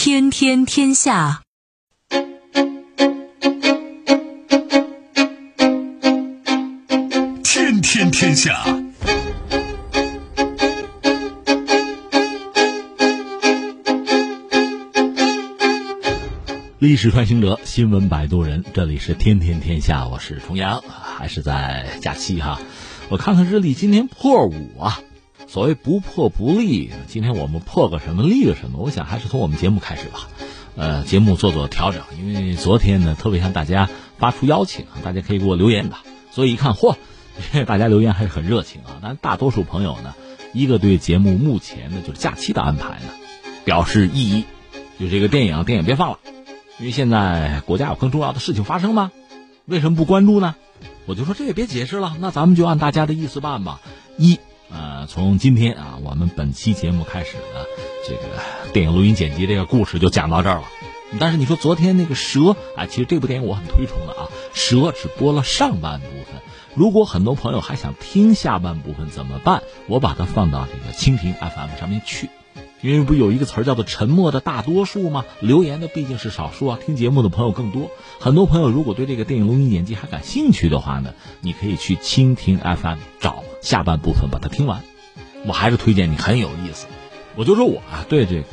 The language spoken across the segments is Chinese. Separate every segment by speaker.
Speaker 1: 天天天下，
Speaker 2: 天天天下。
Speaker 3: 历史穿行者，新闻摆渡人，这里是天天天下，我是重阳，还是在假期哈？我看看日历，今天破五啊。所谓不破不立，今天我们破个什么立个什么？我想还是从我们节目开始吧。呃，节目做做调整，因为昨天呢特别向大家发出邀请，大家可以给我留言的。所以一看，嚯，大家留言还是很热情啊。但大多数朋友呢，一个对节目目前的就是假期的安排呢表示异议，就这个电影电影别放了，因为现在国家有更重要的事情发生吗？为什么不关注呢？我就说这也别解释了，那咱们就按大家的意思办吧。一呃，从今天啊，我们本期节目开始呢，这个电影录音剪辑这个故事就讲到这儿了。但是你说昨天那个蛇啊，其实这部电影我很推崇的啊，蛇只播了上半部分。如果很多朋友还想听下半部分怎么办？我把它放到这个蜻蜓 FM 上面去。因为不有一个词儿叫做“沉默的大多数”吗？留言的毕竟是少数啊，听节目的朋友更多。很多朋友如果对这个电影录音剪辑还感兴趣的话呢，你可以去蜻蜓 FM 找下半部分把它听完。我还是推荐你，很有意思。我就说我啊，对这个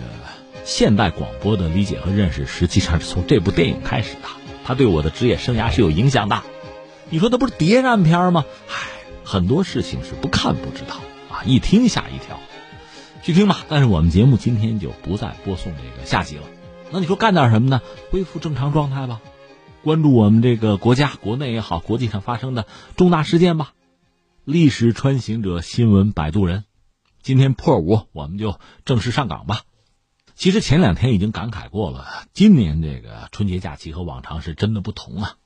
Speaker 3: 现代广播的理解和认识，实际上是从这部电影开始的。它对我的职业生涯是有影响的。你说它不是谍战片吗？唉，很多事情是不看不知道啊，一听吓一跳。去听吧，但是我们节目今天就不再播送这个下集了。那你说干点什么呢？恢复正常状态吧，关注我们这个国家国内也好，国际上发生的重大事件吧。历史穿行者，新闻摆渡人，今天破五，我们就正式上岗吧。其实前两天已经感慨过了，今年这个春节假期和往常是真的不同啊。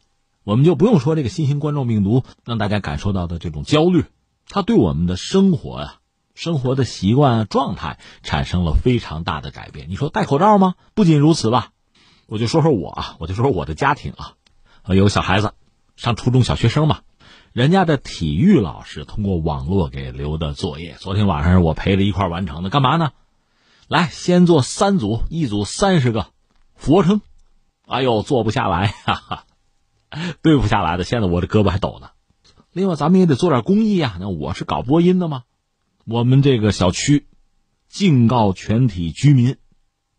Speaker 3: 我们就不用说这个新型冠状病毒让大家感受到的这种焦虑，它对我们的生活呀。生活的习惯啊状态产生了非常大的改变。你说戴口罩吗？不仅如此吧，我就说说我啊，我就说说我的家庭啊，有个小孩子，上初中小学生嘛，人家的体育老师通过网络给留的作业，昨天晚上我陪着一块完成的。干嘛呢？来，先做三组，一组三十个俯卧撑。哎呦，做不下来，哈哈，对不下来的。现在我这胳膊还抖呢。另外，咱们也得做点公益啊。那我是搞播音的吗？我们这个小区，警告全体居民，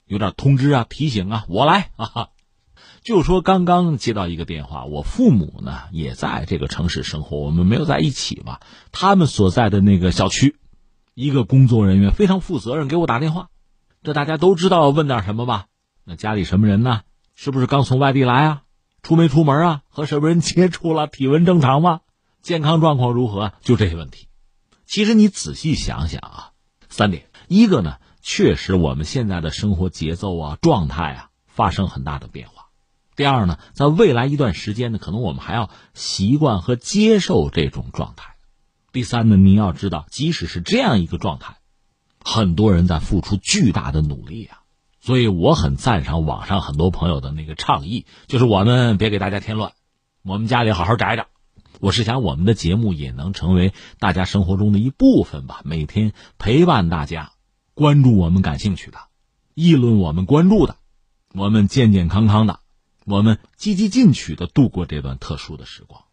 Speaker 3: 有点通知啊、提醒啊，我来啊。就说刚刚接到一个电话，我父母呢也在这个城市生活，我们没有在一起吧？他们所在的那个小区，一个工作人员非常负责任给我打电话，这大家都知道问点什么吧？那家里什么人呢？是不是刚从外地来啊？出没出门啊？和什么人接触了？体温正常吗？健康状况如何？就这些问题。其实你仔细想想啊，三点，一个呢，确实我们现在的生活节奏啊、状态啊发生很大的变化。第二呢，在未来一段时间呢，可能我们还要习惯和接受这种状态。第三呢，你要知道，即使是这样一个状态，很多人在付出巨大的努力啊。所以我很赞赏网上很多朋友的那个倡议，就是我们别给大家添乱，我们家里好好宅着。我是想，我们的节目也能成为大家生活中的一部分吧。每天陪伴大家，关注我们感兴趣的，议论我们关注的，我们健健康康的，我们积极进取的度过这段特殊的时光。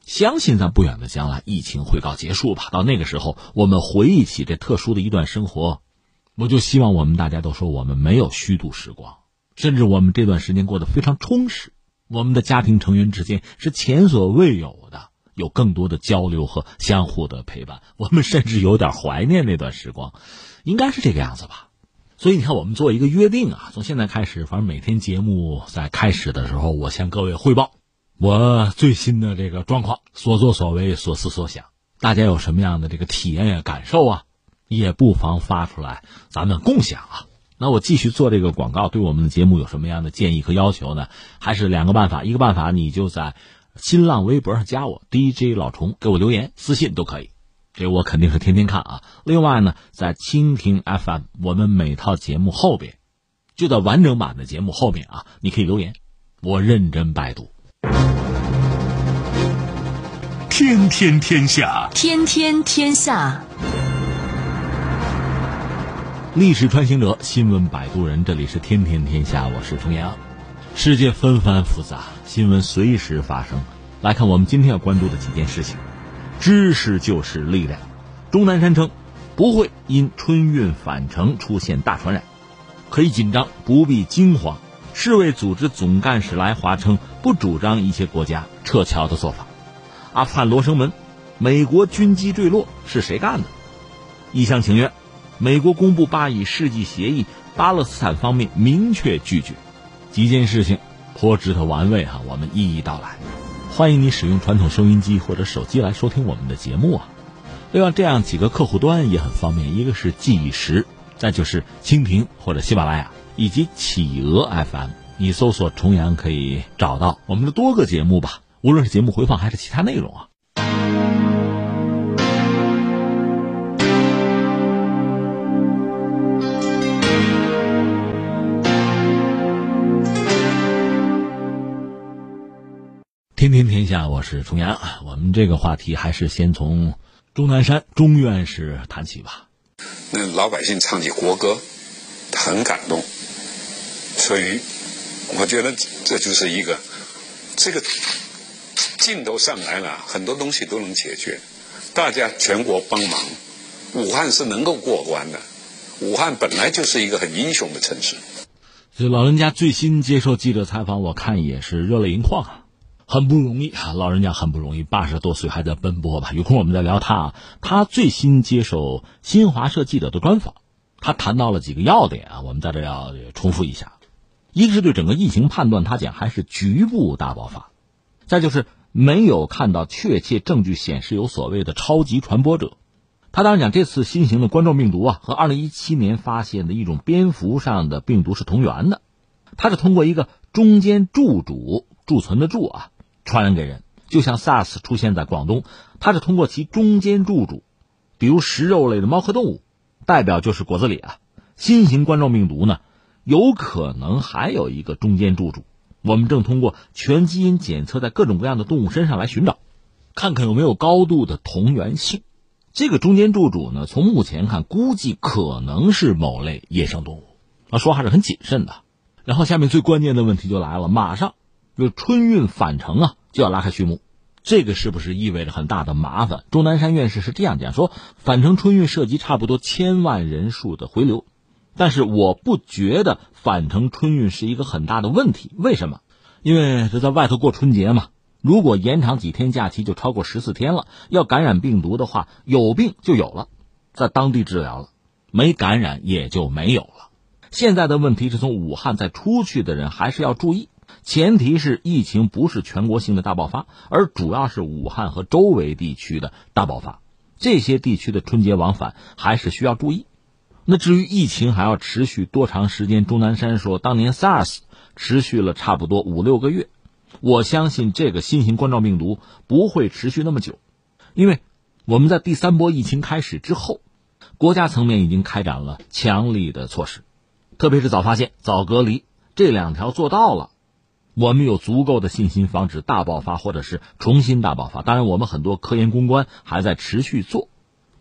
Speaker 3: 相信在不远的将来，疫情会告结束吧。到那个时候，我们回忆起这特殊的一段生活，我就希望我们大家都说我们没有虚度时光，甚至我们这段时间过得非常充实。我们的家庭成员之间是前所未有的，有更多的交流和相互的陪伴。我们甚至有点怀念那段时光，应该是这个样子吧。所以你看，我们做一个约定啊，从现在开始，反正每天节目在开始的时候，我向各位汇报我最新的这个状况，所作所为，所思所想。大家有什么样的这个体验呀、感受啊，也不妨发出来，咱们共享啊。那我继续做这个广告，对我们的节目有什么样的建议和要求呢？还是两个办法，一个办法你就在新浪微博上加我 DJ 老虫，给我留言私信都可以，这我肯定是天天看啊。另外呢，在蜻蜓 FM，我们每套节目后边，就在完整版的节目后面啊，你可以留言，我认真拜读。
Speaker 2: 天天天下，
Speaker 1: 天天天下。
Speaker 3: 历史穿行者，新闻摆渡人，这里是天天天下，我是重阳。世界纷繁复杂，新闻随时发生。来看我们今天要关注的几件事情。知识就是力量。钟南山称，不会因春运返程出现大传染，可以紧张，不必惊慌。世卫组织总干事来华称，不主张一些国家撤侨的做法。阿富汗罗生门，美国军机坠落是谁干的？一厢情愿。美国公布巴以世纪协议，巴勒斯坦方面明确拒绝。几件事情颇值得玩味哈，我们一一道来。欢迎你使用传统收音机或者手机来收听我们的节目啊。另外，这样几个客户端也很方便，一个是计时，再就是蜻蜓或者喜马拉雅以及企鹅 FM，你搜索“重阳”可以找到我们的多个节目吧。无论是节目回放还是其他内容啊。天天天下，我是重阳。我们这个话题还是先从钟南山钟院士谈起吧。
Speaker 4: 那老百姓唱起国歌，很感动。所以，我觉得这就是一个这个劲头上来了，很多东西都能解决。大家全国帮忙，武汉是能够过关的。武汉本来就是一个很英雄的城市。
Speaker 3: 这老人家最新接受记者采访，我看也是热泪盈眶啊。很不容易啊，老人家很不容易，八十多岁还在奔波吧。有空我们再聊他啊。他最新接受新华社记者的专访，他谈到了几个要点啊，我们在这要重复一下。一个是对整个疫情判断，他讲还是局部大爆发；再就是没有看到确切证据显示有所谓的超级传播者。他当然讲这次新型的冠状病毒啊，和二零一七年发现的一种蝙蝠上的病毒是同源的，它是通过一个中间柱主贮存的贮啊。传染给人，就像 SARS 出现在广东，它是通过其中间住主，比如食肉类的猫科动物，代表就是果子狸啊。新型冠状病毒呢，有可能还有一个中间住主，我们正通过全基因检测在各种各样的动物身上来寻找，看看有没有高度的同源性。这个中间住主呢，从目前看，估计可能是某类野生动物。啊，说话是很谨慎的。然后下面最关键的问题就来了，马上就春运返程啊。就要拉开序幕，这个是不是意味着很大的麻烦？钟南山院士是这样讲说：返程春运涉及差不多千万人数的回流，但是我不觉得返程春运是一个很大的问题。为什么？因为这在外头过春节嘛，如果延长几天假期就超过十四天了，要感染病毒的话，有病就有了，在当地治疗了，没感染也就没有了。现在的问题是从武汉再出去的人还是要注意。前提是疫情不是全国性的大爆发，而主要是武汉和周围地区的大爆发。这些地区的春节往返还是需要注意。那至于疫情还要持续多长时间，钟南山说，当年 SARS 持续了差不多五六个月。我相信这个新型冠状病毒不会持续那么久，因为我们在第三波疫情开始之后，国家层面已经开展了强力的措施，特别是早发现、早隔离这两条做到了。我们有足够的信心防止大爆发或者是重新大爆发。当然，我们很多科研攻关还在持续做。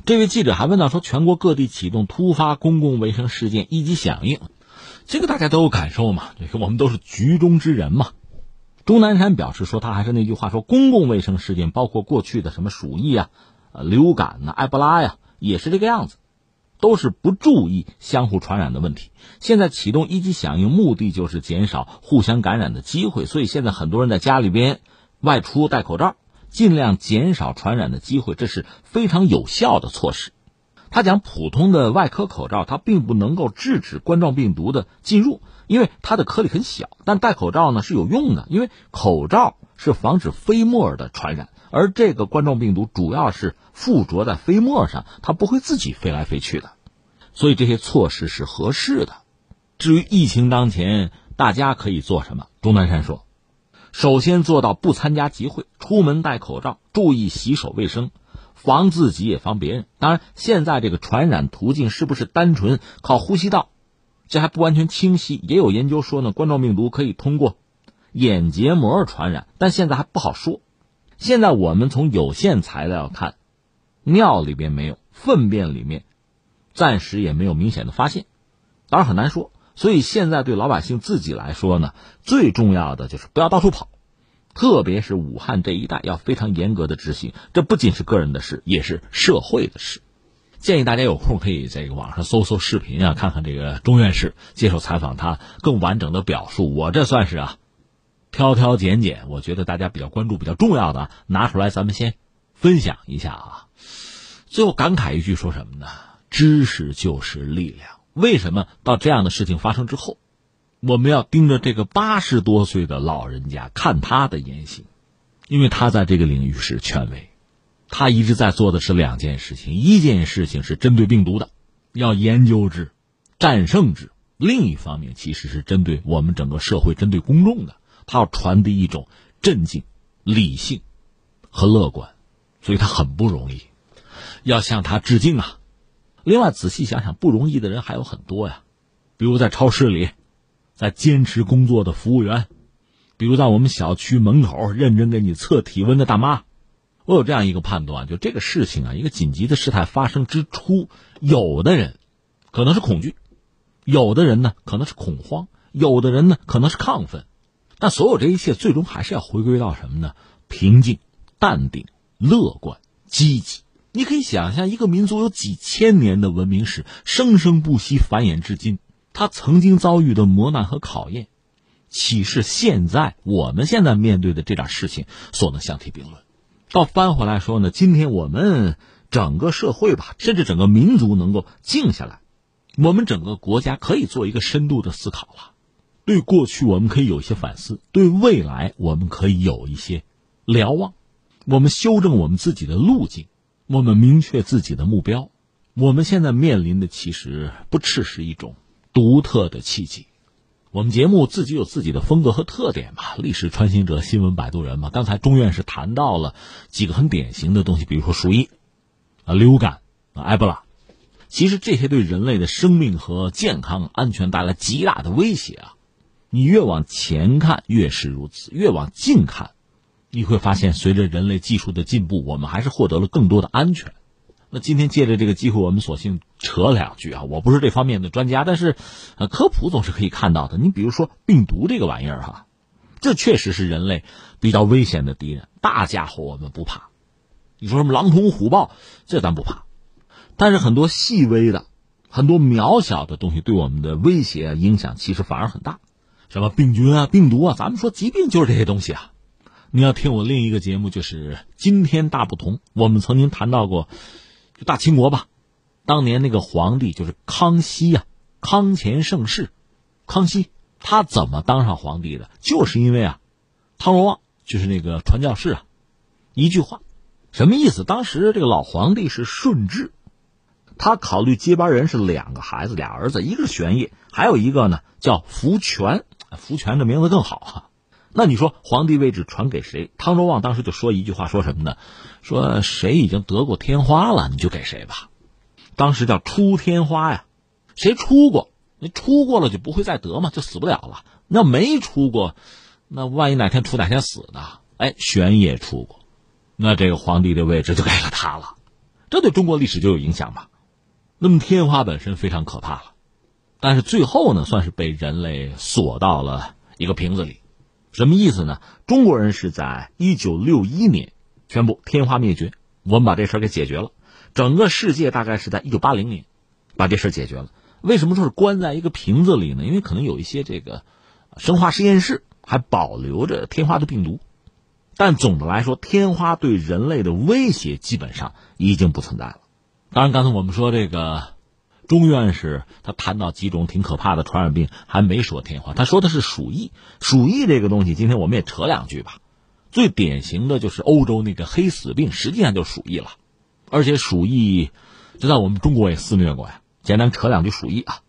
Speaker 3: 这位记者还问到说，全国各地启动突发公共卫生事件一级响应，这个大家都有感受嘛？这个我们都是局中之人嘛。钟南山表示说，他还是那句话，说公共卫生事件包括过去的什么鼠疫啊、流感呐、埃博拉呀，也是这个样子。都是不注意相互传染的问题。现在启动一级响应，目的就是减少互相感染的机会。所以现在很多人在家里边外出戴口罩，尽量减少传染的机会，这是非常有效的措施。他讲，普通的外科口罩它并不能够制止冠状病毒的进入，因为它的颗粒很小。但戴口罩呢是有用的，因为口罩是防止飞沫的传染。而这个冠状病毒主要是附着在飞沫上，它不会自己飞来飞去的，所以这些措施是合适的。至于疫情当前，大家可以做什么？钟南山说，首先做到不参加集会，出门戴口罩，注意洗手卫生，防自己也防别人。当然，现在这个传染途径是不是单纯靠呼吸道，这还不完全清晰。也有研究说呢，冠状病毒可以通过眼结膜传染，但现在还不好说。现在我们从有限材料看，尿里边没有，粪便里面暂时也没有明显的发现。当然很难说。所以现在对老百姓自己来说呢，最重要的就是不要到处跑，特别是武汉这一带要非常严格的执行。这不仅是个人的事，也是社会的事。建议大家有空可以在这个网上搜搜视频啊，看看这个钟院士接受采访，他更完整的表述。我这算是啊，挑挑拣拣，我觉得大家比较关注、比较重要的拿出来，咱们先分享一下啊。最后感慨一句，说什么呢？知识就是力量。为什么到这样的事情发生之后，我们要盯着这个八十多岁的老人家看他的言行？因为他在这个领域是权威，他一直在做的是两件事情：一件事情是针对病毒的，要研究之、战胜之；另一方面其实是针对我们整个社会、针对公众的，他要传递一种镇静、理性和乐观，所以他很不容易，要向他致敬啊！另外，仔细想想，不容易的人还有很多呀，比如在超市里，在坚持工作的服务员，比如在我们小区门口认真给你测体温的大妈。我有这样一个判断，就这个事情啊，一个紧急的事态发生之初，有的人可能是恐惧，有的人呢可能是恐慌，有的人呢可能是亢奋，但所有这一切最终还是要回归到什么呢？平静、淡定、乐观、积极。你可以想象，一个民族有几千年的文明史，生生不息，繁衍至今。他曾经遭遇的磨难和考验，岂是现在我们现在面对的这点事情所能相提并论？倒翻回来说呢，今天我们整个社会吧，甚至整个民族能够静下来，我们整个国家可以做一个深度的思考了。对过去，我们可以有一些反思；对未来，我们可以有一些瞭望。我们修正我们自己的路径。我们明确自己的目标，我们现在面临的其实不啻是一种独特的契机。我们节目自己有自己的风格和特点嘛，历史穿行者、新闻摆渡人嘛。刚才钟院士谈到了几个很典型的东西，比如说鼠疫、啊流感、啊埃博拉，其实这些对人类的生命和健康安全带来极大的威胁啊。你越往前看越是如此，越往近看。你会发现，随着人类技术的进步，我们还是获得了更多的安全。那今天借着这个机会，我们索性扯两句啊。我不是这方面的专家，但是，科普总是可以看到的。你比如说病毒这个玩意儿哈，这确实是人类比较危险的敌人。大家伙我们不怕，你说什么狼虫虎豹，这咱不怕。但是很多细微的、很多渺小的东西，对我们的威胁影响其实反而很大。什么病菌啊、病毒啊，咱们说疾病就是这些东西啊。你要听我另一个节目，就是《今天大不同》。我们曾经谈到过，就大清国吧，当年那个皇帝就是康熙呀，康乾盛世，康熙他怎么当上皇帝的？就是因为啊，汤若望就是那个传教士啊，一句话，什么意思？当时这个老皇帝是顺治，他考虑接班人是两个孩子，俩儿子，一个是玄烨，还有一个呢叫福全，福全的名字更好哈。那你说皇帝位置传给谁？汤若望当时就说一句话，说什么呢？说谁已经得过天花了，你就给谁吧。当时叫出天花呀，谁出过，那出过了就不会再得嘛，就死不了了。那没出过，那万一哪天出哪天死呢？哎，玄烨出过，那这个皇帝的位置就给了他了。这对中国历史就有影响嘛。那么天花本身非常可怕了，但是最后呢，算是被人类锁到了一个瓶子里。什么意思呢？中国人是在一九六一年宣布天花灭绝，我们把这事儿给解决了。整个世界大概是在一九八零年把这事儿解决了。为什么说是关在一个瓶子里呢？因为可能有一些这个生化实验室还保留着天花的病毒，但总的来说，天花对人类的威胁基本上已经不存在了。当然，刚才我们说这个。钟院士他谈到几种挺可怕的传染病，还没说天花，他说的是鼠疫。鼠疫这个东西，今天我们也扯两句吧。最典型的就是欧洲那个黑死病，实际上就是鼠疫了。而且鼠疫就在我们中国也肆虐过呀。简单扯两句鼠疫啊，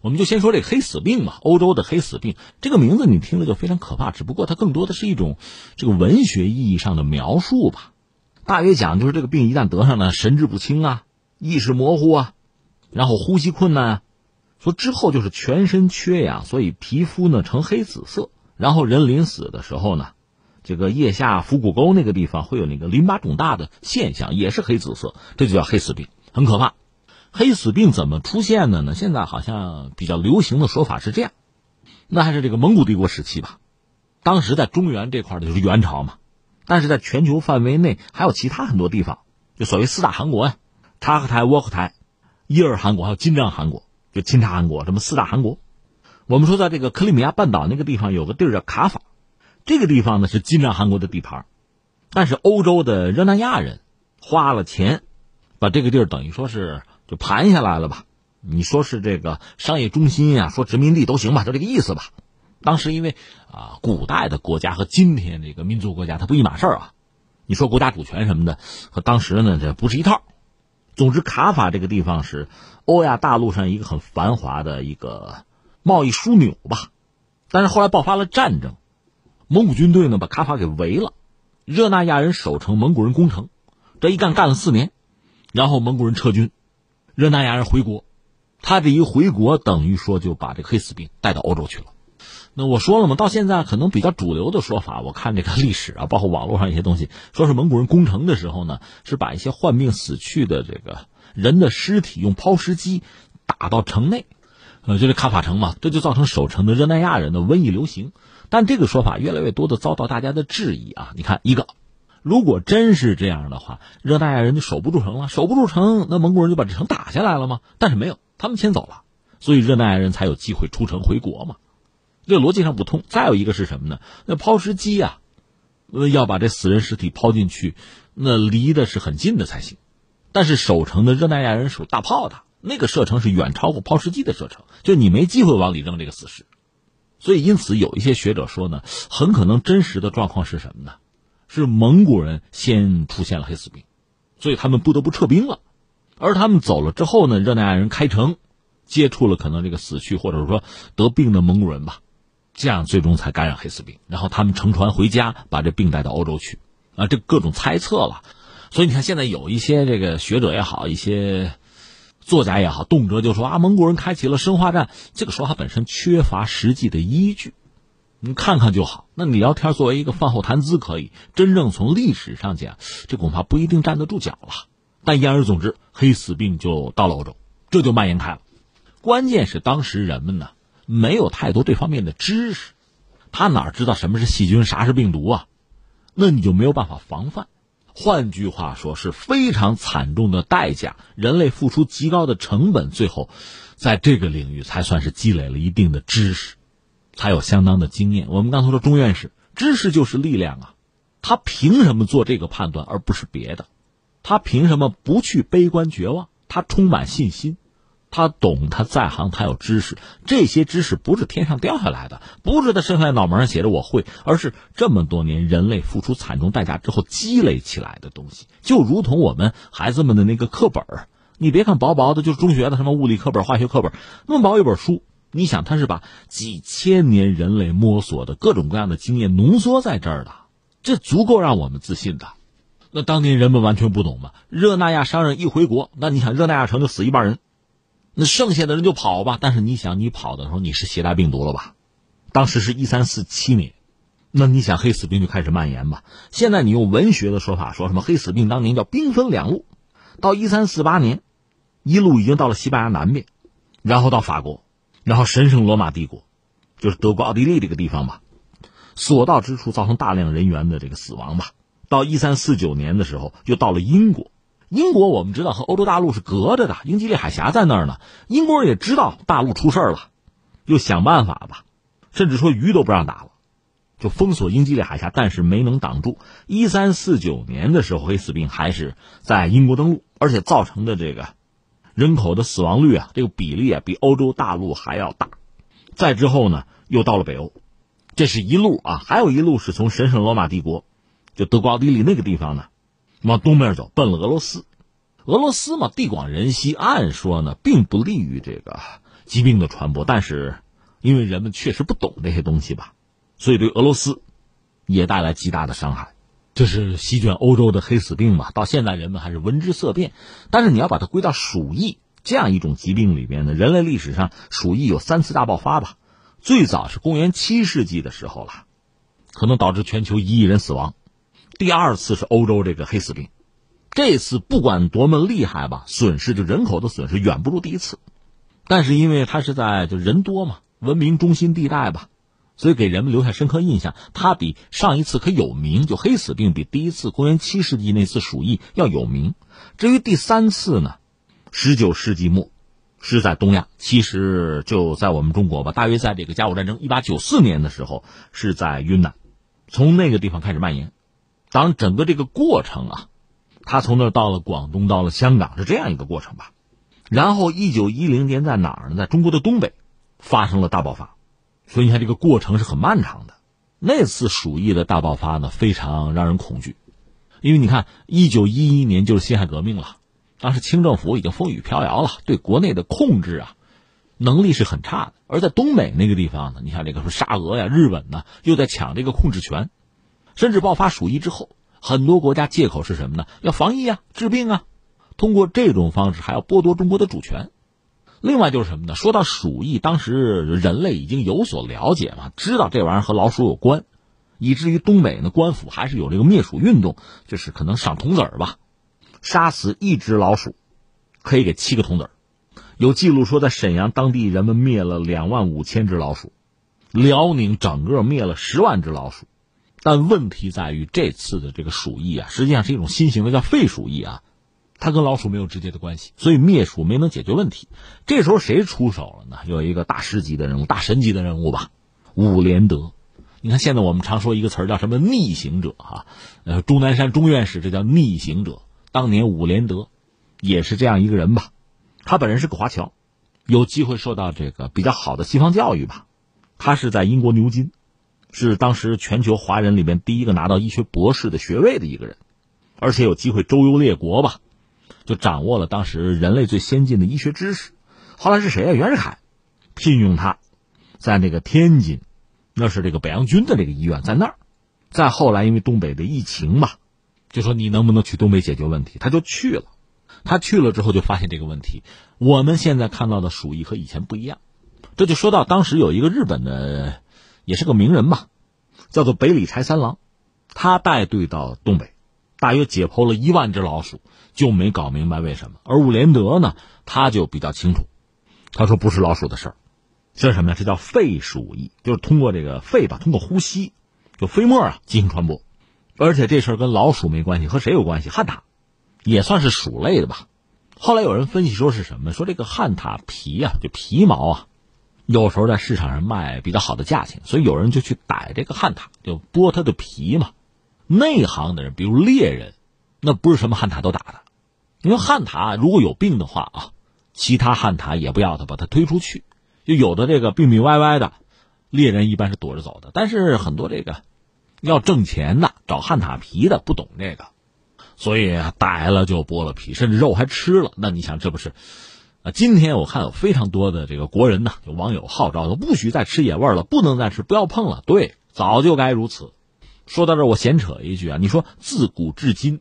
Speaker 3: 我们就先说这黑死病嘛。欧洲的黑死病这个名字你听了就非常可怕，只不过它更多的是一种这个文学意义上的描述吧。大约讲就是这个病一旦得上呢，神志不清啊，意识模糊啊。然后呼吸困难，说之后就是全身缺氧，所以皮肤呢呈黑紫色。然后人临死的时候呢，这个腋下腹股沟那个地方会有那个淋巴肿大的现象，也是黑紫色，这就叫黑死病，很可怕。黑死病怎么出现的呢？现在好像比较流行的说法是这样，那还是这个蒙古帝国时期吧。当时在中原这块的就是元朝嘛，但是在全球范围内还有其他很多地方，就所谓四大汗国呀，察合台、窝阔台、伊尔汗国还有金帐汗国，就钦察汗国，这么四大汗国。我们说在这个克里米亚半岛那个地方有个地儿叫卡法，这个地方呢是金帐汗国的地盘，但是欧洲的热那亚人花了钱，把这个地儿等于说是。就盘下来了吧？你说是这个商业中心呀，说殖民地都行吧，就这个意思吧。当时因为啊，古代的国家和今天这个民族国家它不一码事儿啊。你说国家主权什么的，和当时呢这不是一套。总之，卡法这个地方是欧亚大陆上一个很繁华的一个贸易枢纽吧。但是后来爆发了战争，蒙古军队呢把卡法给围了，热那亚人守城，蒙古人攻城，这一干干了四年，然后蒙古人撤军。热那亚人回国，他这一回国，等于说就把这个黑死病带到欧洲去了。那我说了嘛，到现在可能比较主流的说法，我看这个历史啊，包括网络上一些东西，说是蒙古人攻城的时候呢，是把一些患病死去的这个人的尸体用抛尸机打到城内，呃，就是卡法城嘛，这就造成守城的热那亚人的瘟疫流行。但这个说法越来越多的遭到大家的质疑啊！你看一个。如果真是这样的话，热那亚人就守不住城了，守不住城，那蒙古人就把这城打下来了吗？但是没有，他们先走了，所以热那亚人才有机会出城回国嘛。这逻辑上不通。再有一个是什么呢？那抛尸机啊，要把这死人尸体抛进去，那离的是很近的才行。但是守城的热那亚人是大炮的，那个射程是远超过抛尸机的射程，就你没机会往里扔这个死尸。所以因此有一些学者说呢，很可能真实的状况是什么呢？是蒙古人先出现了黑死病，所以他们不得不撤兵了。而他们走了之后呢，热那亚人开城，接触了可能这个死去或者说得病的蒙古人吧，这样最终才感染黑死病。然后他们乘船回家，把这病带到欧洲去。啊，这各种猜测了。所以你看，现在有一些这个学者也好，一些作家也好，动辄就说啊，蒙古人开启了生化战，这个说法本身缺乏实际的依据。你看看就好。那你聊天作为一个饭后谈资可以，真正从历史上讲，这恐怕不一定站得住脚了。但言而总之，黑死病就到了欧洲，这就蔓延开了。关键是当时人们呢没有太多这方面的知识，他哪知道什么是细菌，啥是病毒啊？那你就没有办法防范。换句话说，是非常惨重的代价，人类付出极高的成本，最后在这个领域才算是积累了一定的知识。才有相当的经验。我们刚才说钟院士，知识就是力量啊，他凭什么做这个判断而不是别的？他凭什么不去悲观绝望？他充满信心，他懂，他在行，他有知识。这些知识不是天上掉下来的，不是他生下来脑门上写着我会，而是这么多年人类付出惨重代价之后积累起来的东西。就如同我们孩子们的那个课本你别看薄薄的，就是中学的什么物理课本、化学课本，那么薄一本书。你想，他是把几千年人类摸索的各种各样的经验浓缩在这儿的，这足够让我们自信的。那当年人们完全不懂嘛？热那亚商人一回国，那你想，热那亚城就死一半人，那剩下的人就跑吧。但是你想，你跑的时候你是携带病毒了吧？当时是一三四七年，那你想黑死病就开始蔓延吧？现在你用文学的说法说什么？黑死病当年叫兵分两路，到一三四八年，一路已经到了西班牙南边，然后到法国。然后神圣罗马帝国，就是德国奥地利这个地方吧，所到之处造成大量人员的这个死亡吧。到一三四九年的时候，又到了英国。英国我们知道和欧洲大陆是隔着的，英吉利海峡在那儿呢。英国人也知道大陆出事了，又想办法吧，甚至说鱼都不让打了，就封锁英吉利海峡，但是没能挡住。一三四九年的时候，黑死病还是在英国登陆，而且造成的这个。人口的死亡率啊，这个比例啊，比欧洲大陆还要大。再之后呢，又到了北欧，这是一路啊，还有一路是从神圣罗马帝国，就德国奥地利那个地方呢，往东边走，奔了俄罗斯。俄罗斯嘛，地广人稀，按说呢，并不利于这个疾病的传播。但是，因为人们确实不懂这些东西吧，所以对俄罗斯也带来极大的伤害。这是席卷欧洲的黑死病嘛？到现在人们还是闻之色变。但是你要把它归到鼠疫这样一种疾病里边呢？人类历史上鼠疫有三次大爆发吧？最早是公元七世纪的时候了，可能导致全球一亿人死亡。第二次是欧洲这个黑死病，这次不管多么厉害吧，损失就人口的损失远不如第一次。但是因为它是在就人多嘛，文明中心地带吧，所以给人们留下深刻印象。它比上一次可有名，就黑死病比第一次公元七世纪那次鼠疫要有名。至于第三次呢，十九世纪末是在东亚，其实就在我们中国吧，大约在这个甲午战争一八九四年的时候是在云南，从那个地方开始蔓延。当然，整个这个过程啊，他从那儿到了广东，到了香港，是这样一个过程吧。然后，一九一零年在哪儿呢？在中国的东北发生了大爆发，所以你看这个过程是很漫长的。那次鼠疫的大爆发呢，非常让人恐惧，因为你看，一九一一年就是辛亥革命了，当时清政府已经风雨飘摇了，对国内的控制啊能力是很差的。而在东北那个地方呢，你看这个什么沙俄呀、日本呢，又在抢这个控制权。甚至爆发鼠疫之后，很多国家借口是什么呢？要防疫啊，治病啊，通过这种方式还要剥夺中国的主权。另外就是什么呢？说到鼠疫，当时人类已经有所了解嘛，知道这玩意儿和老鼠有关，以至于东北呢官府还是有这个灭鼠运动，就是可能赏铜子儿吧，杀死一只老鼠，可以给七个铜子儿。有记录说，在沈阳当地人们灭了两万五千只老鼠，辽宁整个灭了十万只老鼠。但问题在于，这次的这个鼠疫啊，实际上是一种新型的叫肺鼠疫啊，它跟老鼠没有直接的关系，所以灭鼠没能解决问题。这时候谁出手了呢？有一个大师级的人物、大神级的人物吧，伍连德。你看，现在我们常说一个词儿叫什么“逆行者”哈，呃，钟南山钟院士这叫逆行者。当年伍连德也是这样一个人吧，他本人是个华侨，有机会受到这个比较好的西方教育吧，他是在英国牛津。是当时全球华人里面第一个拿到医学博士的学位的一个人，而且有机会周游列国吧，就掌握了当时人类最先进的医学知识。后来是谁啊？袁世凯聘用他，在那个天津，那是这个北洋军的这个医院在那儿。再后来因为东北的疫情嘛，就说你能不能去东北解决问题？他就去了。他去了之后就发现这个问题。我们现在看到的鼠疫和以前不一样，这就说到当时有一个日本的。也是个名人吧，叫做北里柴三郎，他带队到东北，大约解剖了一万只老鼠，就没搞明白为什么。而伍连德呢，他就比较清楚，他说不是老鼠的事儿，这什么呀？这叫肺鼠疫，就是通过这个肺吧，通过呼吸，就飞沫啊进行传播。而且这事儿跟老鼠没关系，和谁有关系？旱獭，也算是鼠类的吧。后来有人分析说是什么？说这个旱獭皮啊，就皮毛啊。有时候在市场上卖比较好的价钱，所以有人就去逮这个旱獭，就剥它的皮嘛。内行的人，比如猎人，那不是什么旱獭都打的，因为旱獭如果有病的话啊，其他旱獭也不要它，把它推出去。就有的这个病病歪歪的，猎人一般是躲着走的。但是很多这个要挣钱的，找旱獭皮的不懂这个，所以逮了就剥了皮，甚至肉还吃了。那你想，这不是？啊，今天我看有非常多的这个国人呢，就网友号召说不许再吃野味了，不能再吃，不要碰了。对，早就该如此。说到这，我闲扯一句啊，你说自古至今，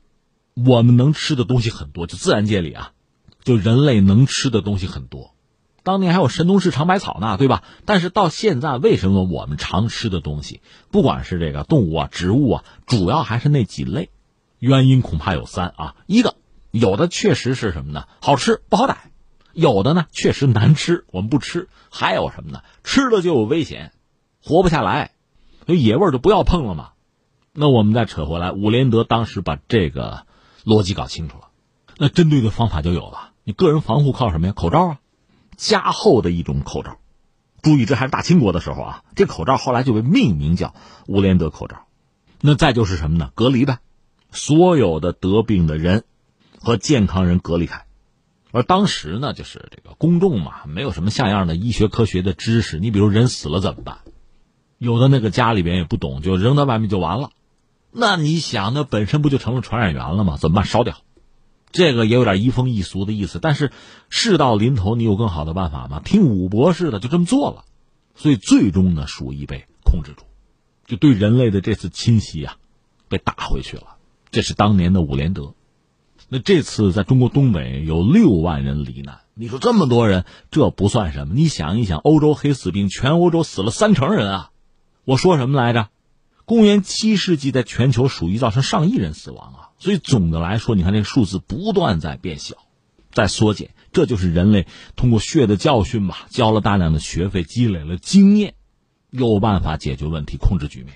Speaker 3: 我们能吃的东西很多，就自然界里啊，就人类能吃的东西很多。当年还有神农氏尝百草呢，对吧？但是到现在，为什么我们常吃的东西，不管是这个动物啊、植物啊，主要还是那几类？原因恐怕有三啊。一个，有的确实是什么呢？好吃不好逮。有的呢，确实难吃，我们不吃。还有什么呢？吃了就有危险，活不下来，所以野味就不要碰了嘛。那我们再扯回来，伍连德当时把这个逻辑搞清楚了，那针对的方法就有了。你个人防护靠什么呀？口罩啊，加厚的一种口罩。注意，这还是大清国的时候啊。这口罩后来就被命名叫伍连德口罩。那再就是什么呢？隔离呗，所有的得病的人和健康人隔离开。而当时呢，就是这个公众嘛，没有什么像样的医学科学的知识。你比如人死了怎么办？有的那个家里边也不懂，就扔到外面就完了。那你想，那本身不就成了传染源了吗？怎么办？烧掉。这个也有点移风易俗的意思。但是事到临头，你有更好的办法吗？听武博士的，就这么做了。所以最终呢，鼠疫被控制住，就对人类的这次侵袭啊，被打回去了。这是当年的伍连德。那这次在中国东北有六万人罹难，你说这么多人，这不算什么。你想一想，欧洲黑死病，全欧洲死了三成人啊！我说什么来着？公元七世纪在全球属于造成上亿人死亡啊。所以总的来说，你看这个数字不断在变小，在缩减，这就是人类通过血的教训吧，交了大量的学费，积累了经验，有办法解决问题，控制局面。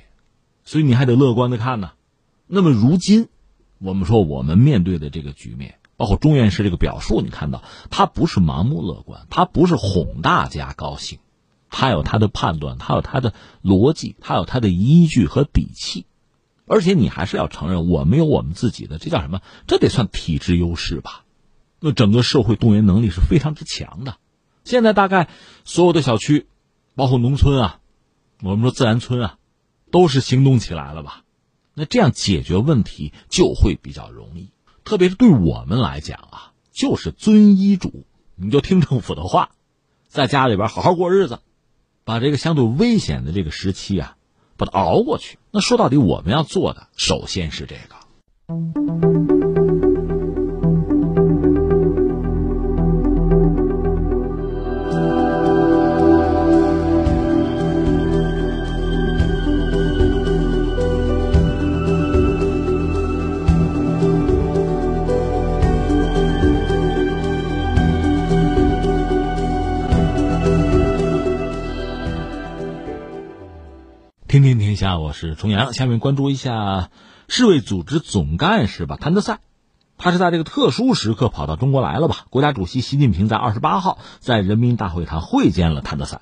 Speaker 3: 所以你还得乐观的看呢。那么如今，我们说我们面对的这个局面，包括钟院士这个表述，你看到他不是盲目乐观，他不是哄大家高兴，他有他的判断，他有他的逻辑，他有他的依据和底气。而且你还是要承认，我们有我们自己的，这叫什么？这得算体制优势吧？那整个社会动员能力是非常之强的。现在大概所有的小区，包括农村啊，我们说自然村啊，都是行动起来了吧？那这样解决问题就会比较容易。特别是对我们来讲啊，就是遵医嘱，你就听政府的话，在家里边好好过日子，把这个相对危险的这个时期啊。把它熬过去。那说到底，我们要做的首先是这个。天天天下，我是重阳。下面关注一下世卫组织总干事吧，谭德赛，他是在这个特殊时刻跑到中国来了吧？国家主席习近平在二十八号在人民大会堂会见了谭德赛。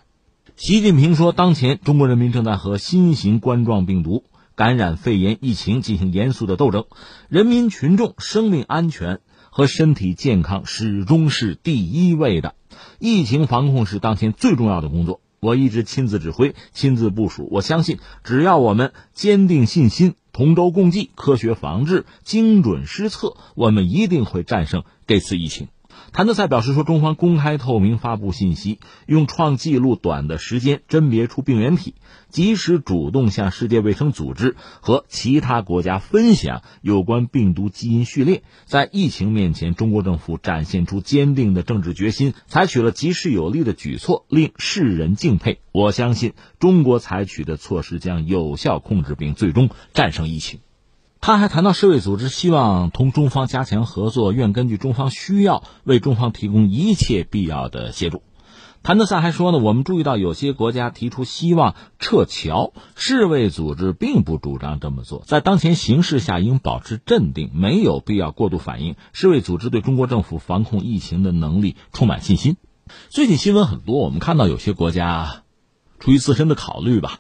Speaker 3: 习近平说，当前中国人民正在和新型冠状病毒感染肺炎疫情进行严肃的斗争，人民群众生命安全和身体健康始终是第一位的，疫情防控是当前最重要的工作。我一直亲自指挥、亲自部署。我相信，只要我们坚定信心、同舟共济、科学防治、精准施策，我们一定会战胜这次疫情。谭德赛表示说：“中方公开透明发布信息，用创纪录短的时间甄别出病原体，及时主动向世界卫生组织和其他国家分享有关病毒基因序列。在疫情面前，中国政府展现出坚定的政治决心，采取了及时有力的举措，令世人敬佩。我相信，中国采取的措施将有效控制并最终战胜疫情。”他还谈到，世卫组织希望同中方加强合作，愿根据中方需要为中方提供一切必要的协助。谭德赛还说呢，我们注意到有些国家提出希望撤侨，世卫组织并不主张这么做，在当前形势下应保持镇定，没有必要过度反应。世卫组织对中国政府防控疫情的能力充满信心。最近新闻很多，我们看到有些国家出于自身的考虑吧。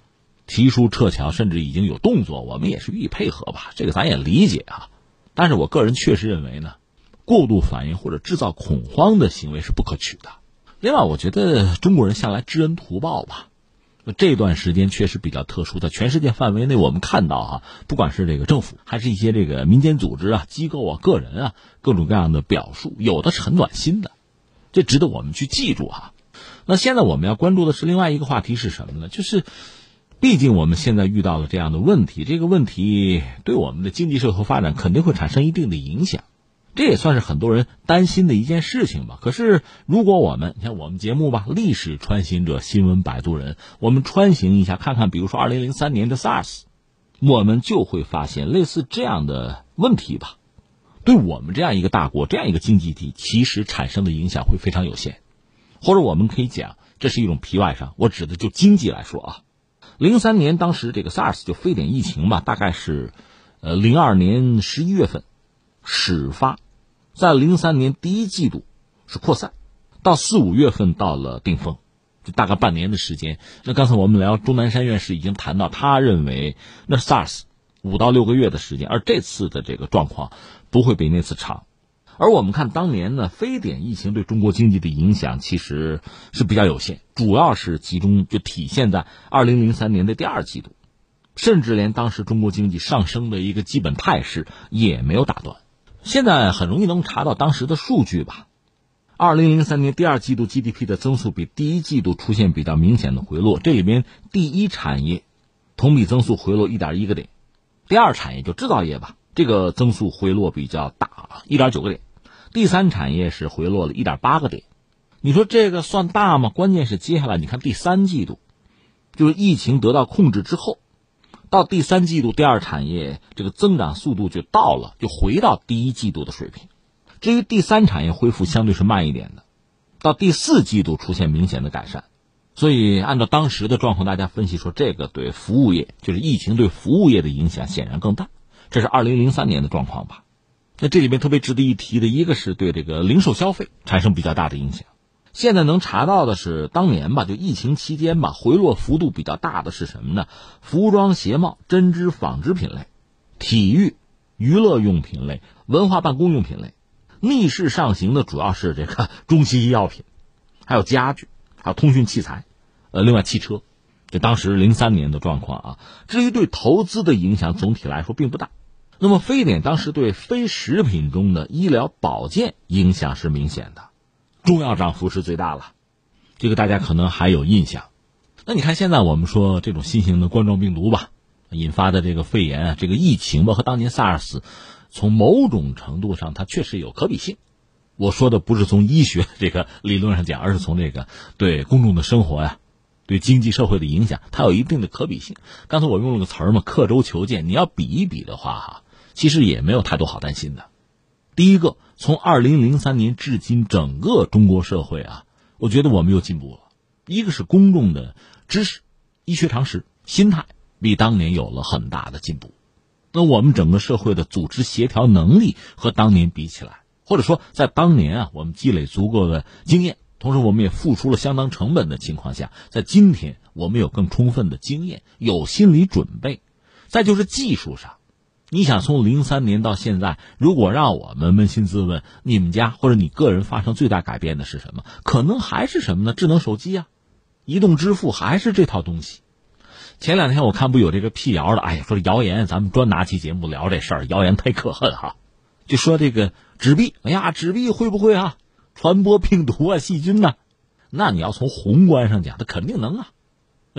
Speaker 3: 提出撤侨，甚至已经有动作，我们也是予以配合吧。这个咱也理解啊。但是我个人确实认为呢，过度反应或者制造恐慌的行为是不可取的。另外，我觉得中国人向来知恩图报吧。这段时间确实比较特殊，在全世界范围内，我们看到啊，不管是这个政府，还是一些这个民间组织啊、机构啊、个人啊，各种各样的表述，有的是很暖心的，这值得我们去记住啊。那现在我们要关注的是另外一个话题是什么呢？就是。毕竟我们现在遇到了这样的问题，这个问题对我们的经济社会发展肯定会产生一定的影响，这也算是很多人担心的一件事情吧。可是，如果我们你看我们节目吧，历史穿行者，新闻摆渡人，我们穿行一下，看看，比如说二零零三年的 SARS，我们就会发现类似这样的问题吧，对我们这样一个大国，这样一个经济体，其实产生的影响会非常有限，或者我们可以讲，这是一种皮外伤。我指的就经济来说啊。零三年，当时这个 SARS 就非典疫情吧，大概是，呃，零二年十一月份始发，在零三年第一季度是扩散，到四五月份到了顶峰，就大概半年的时间。那刚才我们聊钟南山院士已经谈到，他认为那 SARS 五到六个月的时间，而这次的这个状况不会比那次长。而我们看当年呢，非典疫情对中国经济的影响其实是比较有限，主要是集中就体现在二零零三年的第二季度，甚至连当时中国经济上升的一个基本态势也没有打断。现在很容易能查到当时的数据吧，二零零三年第二季度 GDP 的增速比第一季度出现比较明显的回落，这里边第一产业同比增速回落一点一个点，第二产业就制造业吧，这个增速回落比较大，一点九个点。第三产业是回落了一点八个点，你说这个算大吗？关键是接下来你看第三季度，就是疫情得到控制之后，到第三季度，第二产业这个增长速度就到了，就回到第一季度的水平。至于第三产业恢复相对是慢一点的，到第四季度出现明显的改善。所以按照当时的状况，大家分析说，这个对服务业就是疫情对服务业的影响显然更大。这是二零零三年的状况吧？那这里面特别值得一提的一个是对这个零售消费产生比较大的影响。现在能查到的是，当年吧，就疫情期间吧，回落幅度比较大的是什么呢？服装、鞋帽、针织、纺织品类，体育、娱乐用品类，文化办公用品类，逆势上行的主要是这个 中西医药品，还有家具，还有通讯器材，呃，另外汽车，这当时零三年的状况啊。至于对投资的影响，总体来说并不大。那么非典当时对非食品中的医疗保健影响是明显的。中药涨幅是最大了，这个大家可能还有印象。那你看现在我们说这种新型的冠状病毒吧，引发的这个肺炎啊，这个疫情吧，和当年 SARS，从某种程度上它确实有可比性。我说的不是从医学这个理论上讲，而是从这个对公众的生活呀、对经济社会的影响，它有一定的可比性。刚才我用了个词儿嘛，刻舟求剑。你要比一比的话，哈，其实也没有太多好担心的。第一个，从二零零三年至今，整个中国社会啊，我觉得我们又进步了。一个是公众的知识、医学常识、心态比当年有了很大的进步。那我们整个社会的组织协调能力和当年比起来，或者说在当年啊，我们积累足够的经验，同时我们也付出了相当成本的情况下，在今天我们有更充分的经验，有心理准备。再就是技术上。你想从零三年到现在，如果让我们扪心自问，你们家或者你个人发生最大改变的是什么？可能还是什么呢？智能手机啊，移动支付还是这套东西。前两天我看不有这个辟谣的，哎呀，说谣言，咱们专拿期节目聊这事儿，谣言忒可恨哈。就说这个纸币，哎呀，纸币会不会啊传播病毒啊细菌呢？那你要从宏观上讲，它肯定能啊。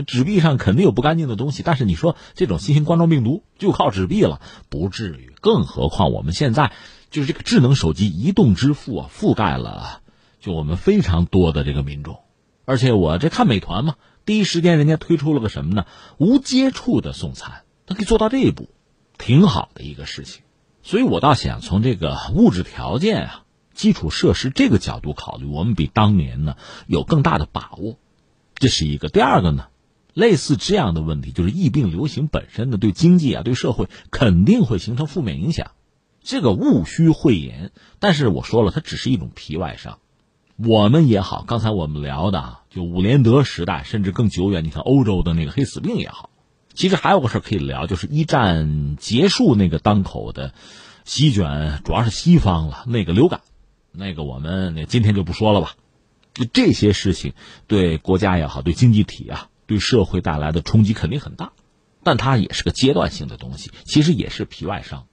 Speaker 3: 纸币上肯定有不干净的东西，但是你说这种新型冠状病毒就靠纸币了，不至于。更何况我们现在就是这个智能手机、移动支付啊，覆盖了就我们非常多的这个民众。而且我这看美团嘛，第一时间人家推出了个什么呢？无接触的送餐，它可以做到这一步，挺好的一个事情。所以我倒想从这个物质条件啊、基础设施这个角度考虑，我们比当年呢有更大的把握，这是一个。第二个呢？类似这样的问题，就是疫病流行本身的对经济啊、对社会肯定会形成负面影响，这个毋需讳言。但是我说了，它只是一种皮外伤。我们也好，刚才我们聊的啊，就伍连德时代，甚至更久远，你看欧洲的那个黑死病也好。其实还有个事可以聊，就是一战结束那个当口的席卷，主要是西方了那个流感，那个我们那今天就不说了吧。就这些事情，对国家也好，对经济体啊。对社会带来的冲击肯定很大，但它也是个阶段性的东西，其实也是皮外伤。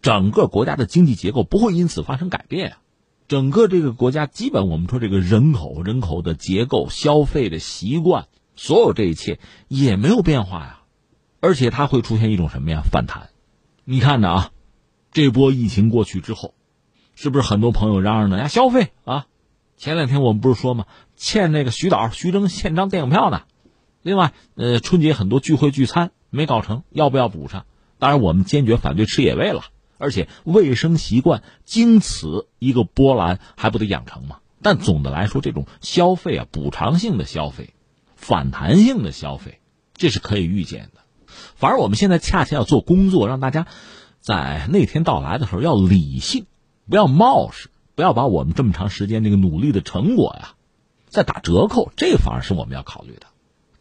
Speaker 3: 整个国家的经济结构不会因此发生改变啊，整个这个国家基本我们说这个人口、人口的结构、消费的习惯，所有这一切也没有变化呀，而且它会出现一种什么呀反弹？你看着啊，这波疫情过去之后，是不是很多朋友嚷嚷呢？呀，消费啊！前两天我们不是说吗？欠那个徐导、徐峥欠张电影票呢。另外，呃，春节很多聚会聚餐没搞成，要不要补上？当然，我们坚决反对吃野味了，而且卫生习惯经此一个波澜还不得养成吗？但总的来说，这种消费啊，补偿性的消费、反弹性的消费，这是可以预见的。反而我们现在恰恰要做工作，让大家在那天到来的时候要理性，不要冒失，不要把我们这么长时间这个努力的成果呀再打折扣，这反而是我们要考虑的。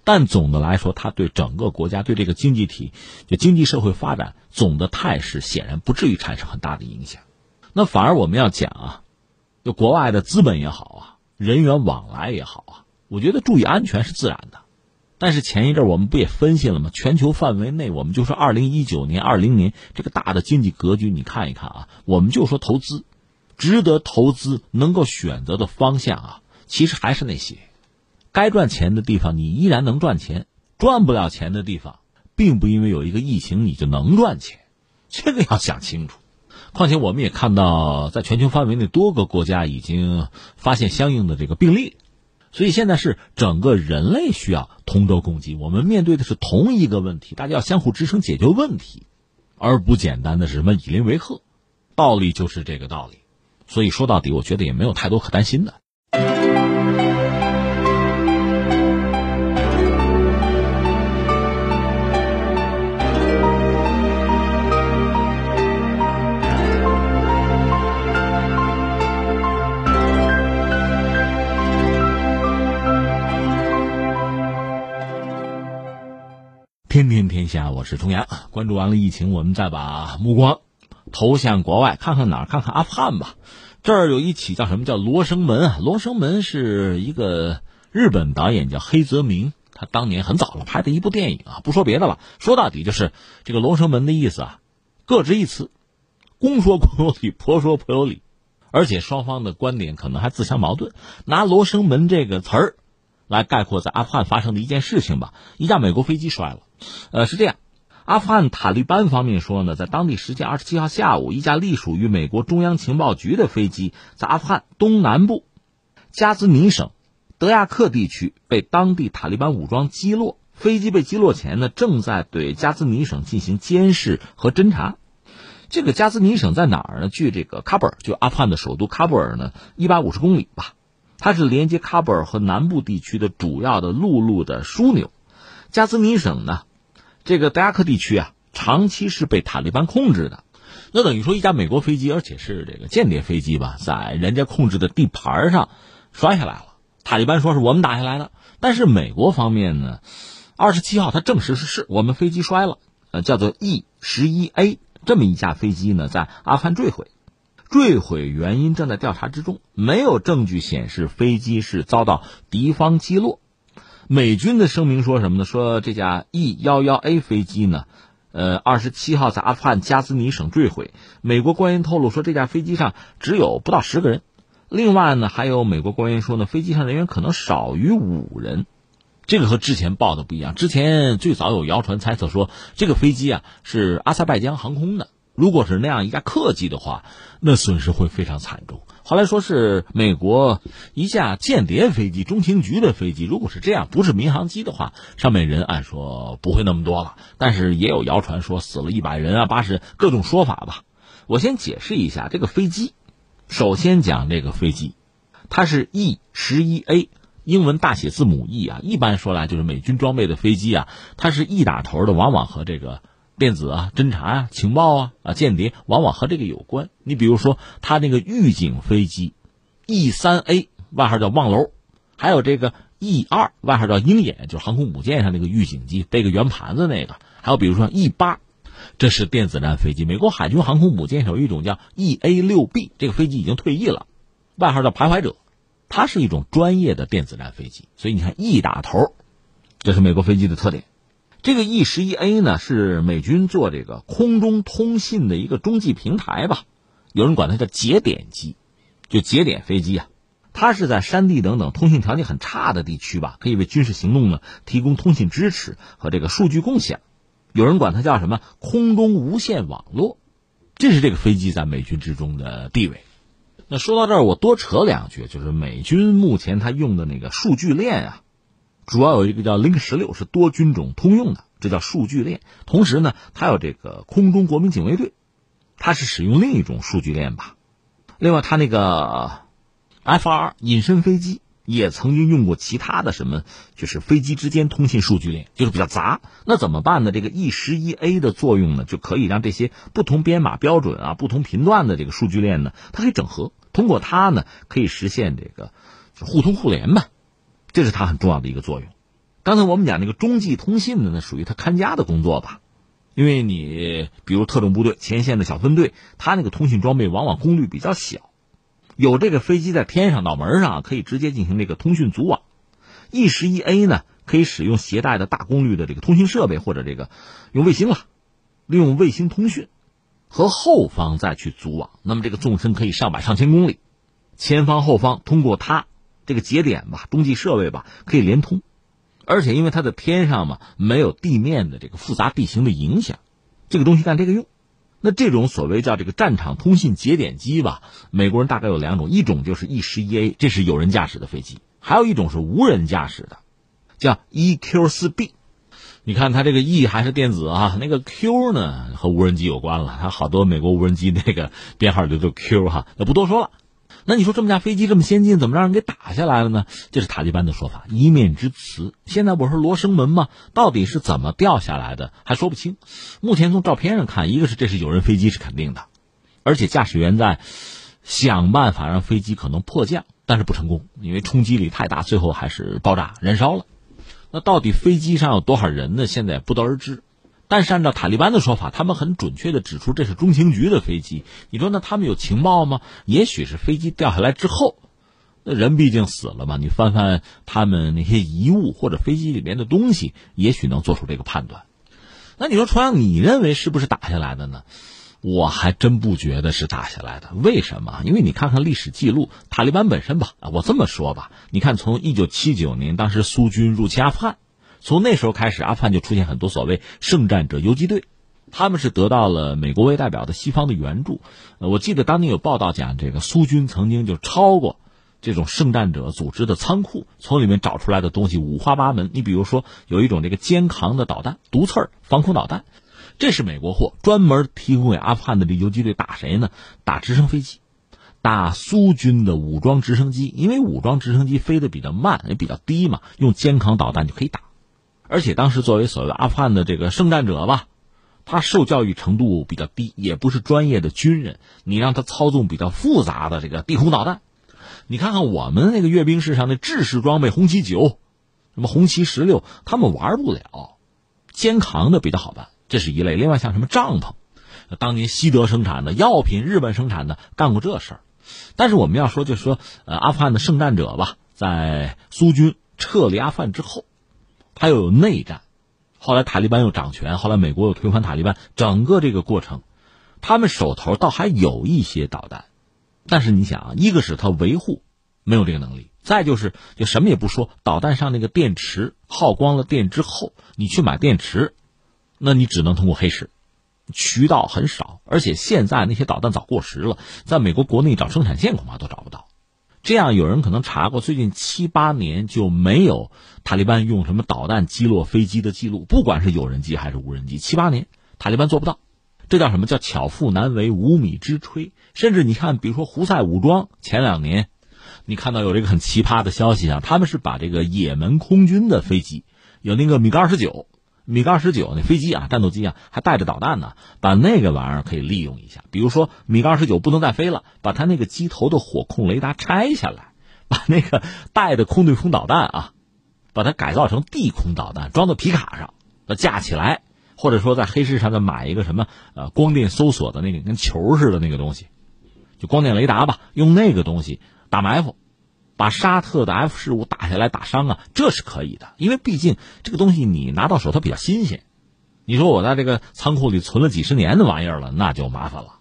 Speaker 3: 但总的来说，它对整个国家、对这个经济体、就经济社会发展总的态势，显然不至于产生很大的影响。那反而我们要讲啊，就国外的资本也好啊，人员往来也好啊，我觉得注意安全是自然的。但是前一阵我们不也分析了吗？全球范围内，我们就说二零一九年、二零年这个大的经济格局，你看一看啊，我们就说投资，值得投资、能够选择的方向啊，其实还是那些。该赚钱的地方，你依然能赚钱；赚不了钱的地方，并不因为有一个疫情你就能赚钱，这个要想清楚。况且我们也看到，在全球范围内多个国家已经发现相应的这个病例，所以现在是整个人类需要同舟共济，我们面对的是同一个问题，大家要相互支撑解决问题，而不简单的是什么以邻为壑。道理就是这个道理，所以说到底，我觉得也没有太多可担心的。是重阳。关注完了疫情，我们再把目光投向国外，看看哪儿？看看阿富汗吧。这儿有一起叫什么叫《罗生门》啊？《罗生门》是一个日本导演叫黑泽明，他当年很早了拍的一部电影啊。不说别的了，说到底就是这个《罗生门》的意思啊，各执一词，公说公有理，婆说婆有理，而且双方的观点可能还自相矛盾。拿“罗生门”这个词儿来概括在阿富汗发生的一件事情吧，一架美国飞机摔了。呃，是这样，阿富汗塔利班方面说呢，在当地时间二十七号下午，一架隶属于美国中央情报局的飞机在阿富汗东南部加兹尼省德亚克地区被当地塔利班武装击落。飞机被击落前呢，正在对加兹尼省进行监视和侦查。这个加兹尼省在哪儿呢？距这个喀布尔，就阿富汗的首都喀布尔呢，一百五十公里吧。它是连接喀布尔和南部地区的主要的陆路的枢纽。加兹尼省呢，这个德亚克地区啊，长期是被塔利班控制的。那等于说，一架美国飞机，而且是这个间谍飞机吧，在人家控制的地盘上摔下来了。塔利班说是我们打下来的，但是美国方面呢，二十七号他证实是是我们飞机摔了，呃，叫做 E 十一 A 这么一架飞机呢，在阿富汗坠毁，坠毁原因正在调查之中，没有证据显示飞机是遭到敌方击落。美军的声明说什么呢？说这架 E 幺幺 A 飞机呢，呃，二十七号在阿富汗加兹尼省坠毁。美国官员透露说，这架飞机上只有不到十个人。另外呢，还有美国官员说呢，飞机上人员可能少于五人。这个和之前报的不一样。之前最早有谣传猜测说，这个飞机啊是阿塞拜疆航空的。如果是那样一架客机的话，那损失会非常惨重。后来说是美国一架间谍飞机，中情局的飞机。如果是这样，不是民航机的话，上面人按说不会那么多了。但是也有谣传说死了一百人啊，八十各种说法吧。我先解释一下这个飞机。首先讲这个飞机，它是 E 十一 A，英文大写字母 E 啊。一般说来就是美军装备的飞机啊，它是 E 打头的，往往和这个。电子啊，侦查啊，情报啊，啊，间谍往往和这个有关。你比如说，他那个预警飞机，E 三 A 外号叫望楼，还有这个 E 二外号叫鹰眼，就是航空母舰上那个预警机，背个圆盘子那个。还有比如说 E 八，这是电子战飞机。美国海军航空母舰上有一种叫 EA 六 B，这个飞机已经退役了，外号叫徘徊者，它是一种专业的电子战飞机。所以你看 E 打头，这是美国飞机的特点。这个 E 十一 A 呢，是美军做这个空中通信的一个中继平台吧，有人管它叫节点机，就节点飞机啊。它是在山地等等通信条件很差的地区吧，可以为军事行动呢提供通信支持和这个数据共享。有人管它叫什么空中无线网络，这是这个飞机在美军之中的地位。那说到这儿，我多扯两句，就是美军目前它用的那个数据链啊。主要有一个叫 Link 十六，是多军种通用的，这叫数据链。同时呢，它有这个空中国民警卫队，它是使用另一种数据链吧。另外，它那个 F 二隐身飞机也曾经用过其他的什么，就是飞机之间通信数据链，就是比较杂。那怎么办呢？这个 E 十一 A 的作用呢，就可以让这些不同编码标准啊、不同频段的这个数据链呢，它可以整合。通过它呢，可以实现这个互通互联吧。这是它很重要的一个作用。刚才我们讲那个中继通信的，那属于它看家的工作吧？因为你比如特种部队前线的小分队，它那个通信装备往往功率比较小，有这个飞机在天上脑门上可以直接进行这个通讯组网。E 十一 A 呢，可以使用携带的大功率的这个通讯设备或者这个用卫星了，利用卫星通讯和后方再去组网。那么这个纵深可以上百上千公里，前方后方通过它。这个节点吧，中继设备吧，可以连通，而且因为它的天上嘛，没有地面的这个复杂地形的影响，这个东西干这个用。那这种所谓叫这个战场通信节点机吧，美国人大概有两种，一种就是 E 十一 A，这是有人驾驶的飞机，还有一种是无人驾驶的，叫 EQ4B。你看它这个 E 还是电子啊，那个 Q 呢和无人机有关了，它好多美国无人机那个编号就叫 Q 哈，那不多说了。那你说这么架飞机这么先进，怎么让人给打下来了呢？这是塔利班的说法，一面之词。现在不是罗生门吗？到底是怎么掉下来的，还说不清。目前从照片上看，一个是这是有人飞机是肯定的，而且驾驶员在想办法让飞机可能迫降，但是不成功，因为冲击力太大，最后还是爆炸燃烧了。那到底飞机上有多少人呢？现在不得而知。但是按照塔利班的说法，他们很准确的指出这是中情局的飞机。你说那他们有情报吗？也许是飞机掉下来之后，那人毕竟死了嘛。你翻翻他们那些遗物或者飞机里面的东西，也许能做出这个判断。那你说，重阳，你认为是不是打下来的呢？我还真不觉得是打下来的。为什么？因为你看看历史记录，塔利班本身吧，我这么说吧，你看从一九七九年当时苏军入侵阿富汗。从那时候开始，阿富汗就出现很多所谓圣战者游击队，他们是得到了美国为代表的西方的援助。我记得当年有报道讲，这个苏军曾经就超过这种圣战者组织的仓库，从里面找出来的东西五花八门。你比如说，有一种这个肩扛的导弹，毒刺儿防空导弹，这是美国货，专门提供给阿富汗的这游击队打谁呢？打直升飞机，打苏军的武装直升机，因为武装直升机飞得比较慢，也比较低嘛，用肩扛导弹就可以打。而且当时作为所谓的阿富汗的这个圣战者吧，他受教育程度比较低，也不是专业的军人。你让他操纵比较复杂的这个地空导弹，你看看我们那个阅兵式上的制式装备红旗九，什么红旗十六，他们玩不了，肩扛的比较好办，这是一类。另外像什么帐篷，当年西德生产的药品，日本生产的干过这事儿。但是我们要说，就说，呃，阿富汗的圣战者吧，在苏军撤离阿富汗之后。他又有内战，后来塔利班又掌权，后来美国又推翻塔利班，整个这个过程，他们手头倒还有一些导弹，但是你想啊，一个是他维护没有这个能力，再就是就什么也不说，导弹上那个电池耗光了电之后，你去买电池，那你只能通过黑市，渠道很少，而且现在那些导弹早过时了，在美国国内找生产线恐怕都找不到。这样有人可能查过，最近七八年就没有塔利班用什么导弹击落飞机的记录，不管是有人机还是无人机，七八年塔利班做不到，这叫什么叫巧妇难为无米之炊？甚至你看，比如说胡塞武装前两年，你看到有这个很奇葩的消息啊，他们是把这个也门空军的飞机，有那个米格二十九。米格二十九那飞机啊，战斗机啊，还带着导弹呢，把那个玩意儿可以利用一下。比如说米格二十九不能再飞了，把它那个机头的火控雷达拆下来，把那个带的空对空导弹啊，把它改造成地空导弹，装到皮卡上，架起来，或者说在黑市上再买一个什么呃光电搜索的那个跟球似的那个东西，就光电雷达吧，用那个东西打埋伏。把沙特的 F 十五打下来打伤啊，这是可以的，因为毕竟这个东西你拿到手它比较新鲜。你说我在这个仓库里存了几十年的玩意儿了，那就麻烦了，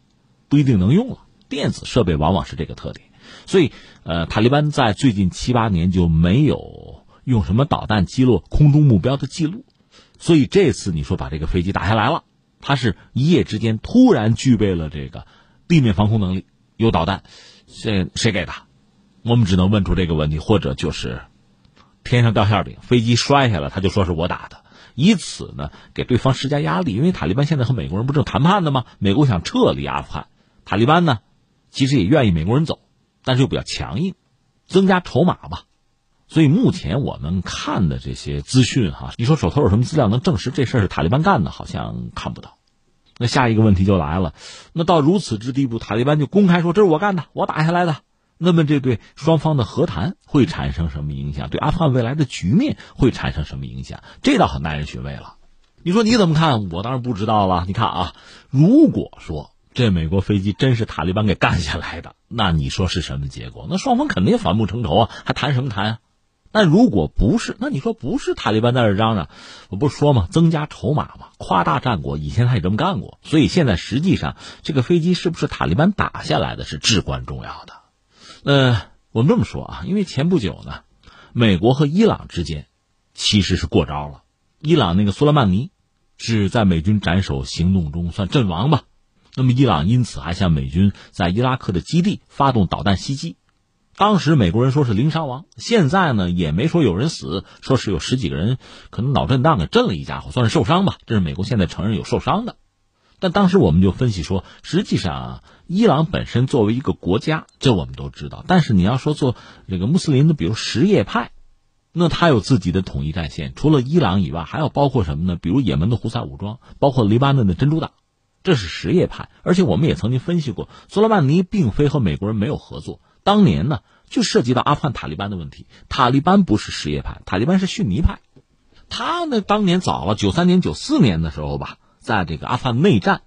Speaker 3: 不一定能用了。电子设备往往是这个特点，所以呃，塔利班在最近七八年就没有用什么导弹击落空中目标的记录。所以这次你说把这个飞机打下来了，它是一夜之间突然具备了这个地面防空能力，有导弹，这谁给的？我们只能问出这个问题，或者就是天上掉馅饼，飞机摔下来，他就说是我打的，以此呢给对方施加压力。因为塔利班现在和美国人不正谈判的吗？美国想撤离阿富汗，塔利班呢其实也愿意美国人走，但是又比较强硬，增加筹码吧。所以目前我们看的这些资讯哈，你说手头有什么资料能证实这事是塔利班干的？好像看不到。那下一个问题就来了，那到如此之地步，塔利班就公开说这是我干的，我打下来的。那么这对双方的和谈会产生什么影响？对阿富汗未来的局面会产生什么影响？这倒很耐人寻味了。你说你怎么看？我当然不知道了。你看啊，如果说这美国飞机真是塔利班给干下来的，那你说是什么结果？那双方肯定反目成仇啊，还谈什么谈啊？那如果不是，那你说不是塔利班在这嚷嚷，我不是说嘛，增加筹码嘛，夸大战果。以前他也这么干过，所以现在实际上这个飞机是不是塔利班打下来的是至关重要的。呃，我们这么说啊，因为前不久呢，美国和伊朗之间其实是过招了。伊朗那个苏莱曼尼是在美军斩首行动中算阵亡吧？那么伊朗因此还向美军在伊拉克的基地发动导弹袭击，当时美国人说是零伤亡，现在呢也没说有人死，说是有十几个人可能脑震荡给震了一家伙，算是受伤吧。这是美国现在承认有受伤的。但当时我们就分析说，实际上伊朗本身作为一个国家，这我们都知道。但是你要说做这个穆斯林的，比如什叶派，那他有自己的统一战线，除了伊朗以外，还有包括什么呢？比如也门的胡塞武装，包括黎巴嫩的珍珠党，这是什叶派。而且我们也曾经分析过，苏莱曼尼并非和美国人没有合作。当年呢，就涉及到阿富汗塔利班的问题。塔利班不是什叶派，塔利班是逊尼派。他呢，当年早了，九三年、九四年的时候吧。在这个阿富汗内战，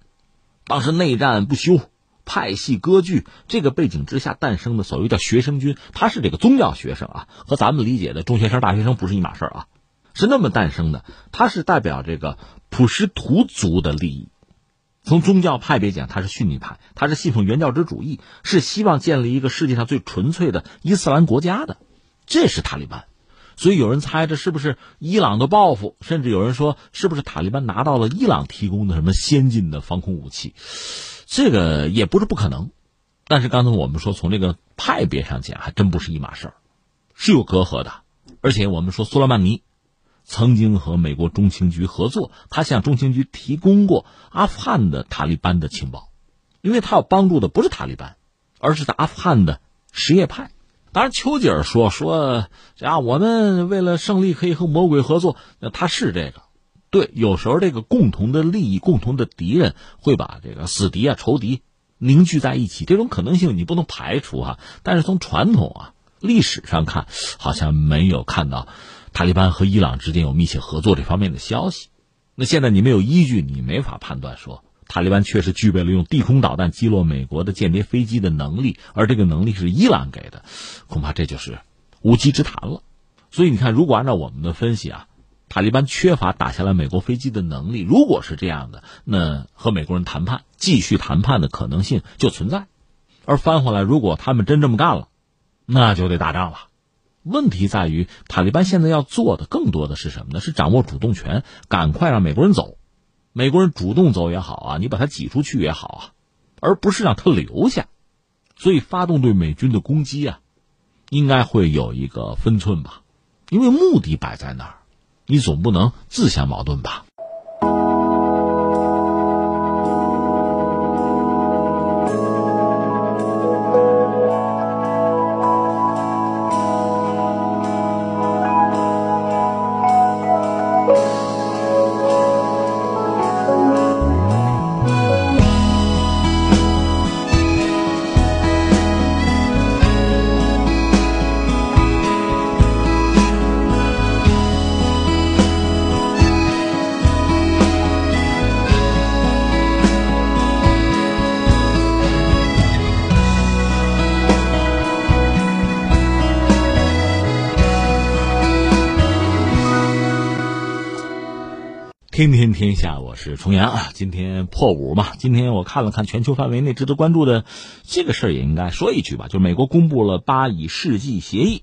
Speaker 3: 当时内战不休，派系割据这个背景之下诞生的所谓叫学生军，他是这个宗教学生啊，和咱们理解的中学生、大学生不是一码事儿啊，是那么诞生的。他是代表这个普什图族的利益，从宗教派别讲，他是逊尼派，他是信奉原教旨主义，是希望建立一个世界上最纯粹的伊斯兰国家的，这是塔利班。所以有人猜这是不是伊朗的报复，甚至有人说是不是塔利班拿到了伊朗提供的什么先进的防空武器？这个也不是不可能。但是刚才我们说从这个派别上讲，还真不是一码事儿，是有隔阂的。而且我们说苏莱曼尼曾经和美国中情局合作，他向中情局提供过阿富汗的塔利班的情报，因为他要帮助的不是塔利班，而是在阿富汗的什叶派。当然，丘吉尔说说，啊，我们为了胜利可以和魔鬼合作。那他是这个，对，有时候这个共同的利益、共同的敌人会把这个死敌啊、仇敌凝聚在一起，这种可能性你不能排除啊。但是从传统啊、历史上看，好像没有看到塔利班和伊朗之间有密切合作这方面的消息。那现在你没有依据，你没法判断说。塔利班确实具备了用地空导弹击落美国的间谍飞机的能力，而这个能力是伊朗给的，恐怕这就是无稽之谈了。所以你看，如果按照我们的分析啊，塔利班缺乏打下来美国飞机的能力，如果是这样的，那和美国人谈判、继续谈判的可能性就存在。而翻回来，如果他们真这么干了，那就得打仗了。问题在于，塔利班现在要做的更多的是什么呢？是掌握主动权，赶快让美国人走。美国人主动走也好啊，你把他挤出去也好啊，而不是让他留下，所以发动对美军的攻击啊，应该会有一个分寸吧，因为目的摆在那儿，你总不能自相矛盾吧。天天天下，我是重阳啊。今天破五嘛，今天我看了看全球范围内值得关注的这个事儿，也应该说一句吧。就是美国公布了巴以世纪协议，